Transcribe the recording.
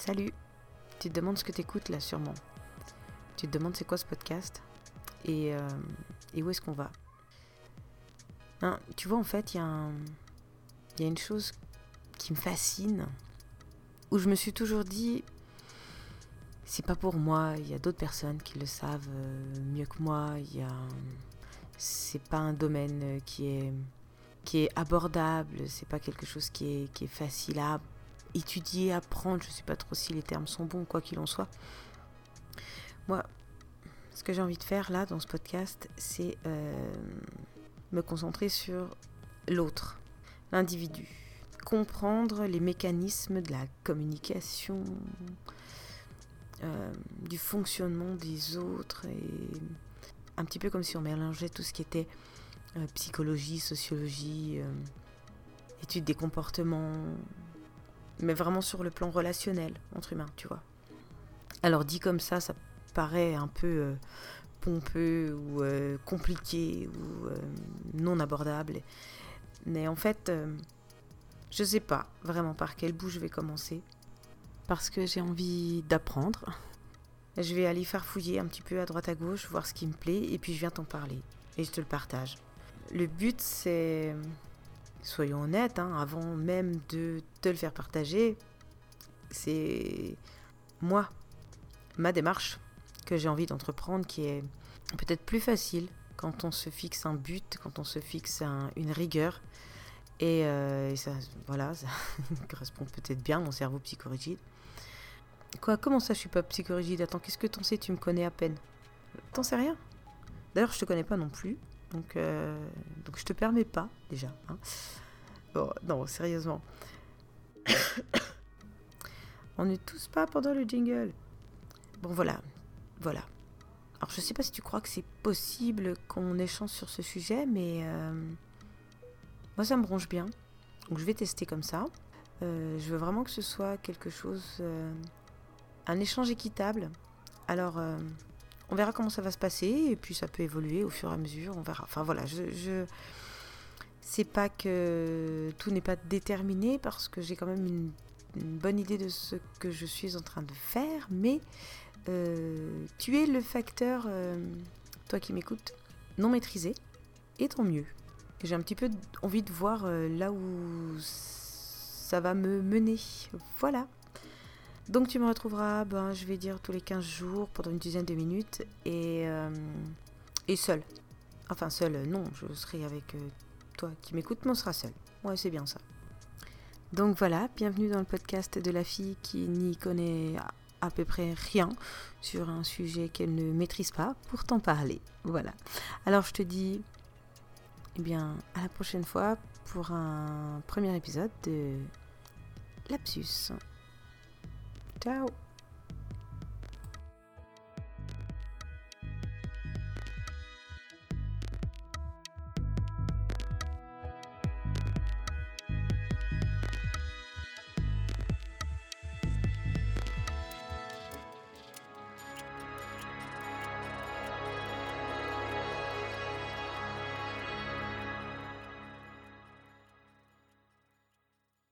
Salut Tu te demandes ce que t'écoutes là sûrement. Tu te demandes c'est quoi ce podcast et, euh, où est-ce qu'on va? Hein, Tu vois en fait il y, a une chose qui me fascine, où je me suis toujours dit, c'est pas pour moi, il y a d'autres personnes qui le savent euh, mieux que moi. C'est pas un domaine euh, qui est, qui est abordable, c'est pas quelque chose qui est, qui est facile à étudier, apprendre, je sais pas trop si les termes sont bons, quoi qu'il en soit. Moi, ce que j'ai envie de faire là dans ce podcast, c'est euh, me concentrer sur l'autre, l'individu, comprendre les mécanismes de la communication, euh, du fonctionnement des autres, et un petit peu comme si on mélangeait tout ce qui était euh, psychologie, sociologie, étude des comportements, mais vraiment sur le plan relationnel entre humains, tu vois. Alors dit comme ça, ça paraît un peu euh, pompeux ou euh, compliqué ou euh, non abordable. Mais en fait, je sais pas vraiment par quel bout je vais commencer. Parce que j'ai envie d'apprendre. Je vais aller farfouiller un petit peu à droite à gauche, voir ce qui me plaît, et puis je viens t'en parler. Et je te le partage. Le but, c'est, soyons honnêtes, hein, avant même de te le faire partager, c'est moi, ma démarche que j'ai envie d'entreprendre qui est peut-être plus facile quand on se fixe un but, quand on se fixe un- une rigueur. Et, euh, et ça, voilà, ça correspond peut-être bien à mon cerveau psychorigide. Quoi, comment ça je suis pas psychorigide? Attends, qu'est-ce que t'en sais? Tu me connais à peine. T'en sais rien? D'ailleurs, je te connais pas non plus. Donc, euh, donc je te permets pas, déjà. hein. Bon, non, sérieusement. On ne tousse pas pendant le jingle. Bon, voilà. Voilà. Alors, je sais pas si tu crois que c'est possible qu'on échange sur ce sujet, mais euh, moi, ça me bronche bien. Donc, je vais tester comme ça. Euh, je veux vraiment que ce soit quelque chose, un échange équitable. Alors, on verra comment ça va se passer, et puis ça peut évoluer au fur et à mesure. On verra. Enfin, voilà. Je, je... c'est pas que tout n'est pas déterminé parce que j'ai quand même une, bonne idée de ce que je suis en train de faire, mais euh, tu es le facteur, euh, toi qui m'écoutes, non maîtrisé, et tant mieux. J'ai un petit peu envie de voir euh, là où ça va me mener. Voilà. Donc tu me retrouveras, ben, je vais dire, tous les 15 jours pendant une dizaine de minutes et, euh, et seul. Enfin seul, euh, non, je serai avec euh, toi qui m'écoutes, mais on sera seul. Ouais, c'est bien ça. Donc voilà, bienvenue dans le podcast de la fille qui n'y connaît à, peu près rien sur un sujet qu'elle ne maîtrise pas pour t'en parler. Voilà. Alors je te dis, eh bien, à la prochaine fois pour un premier épisode de Lapsus. out.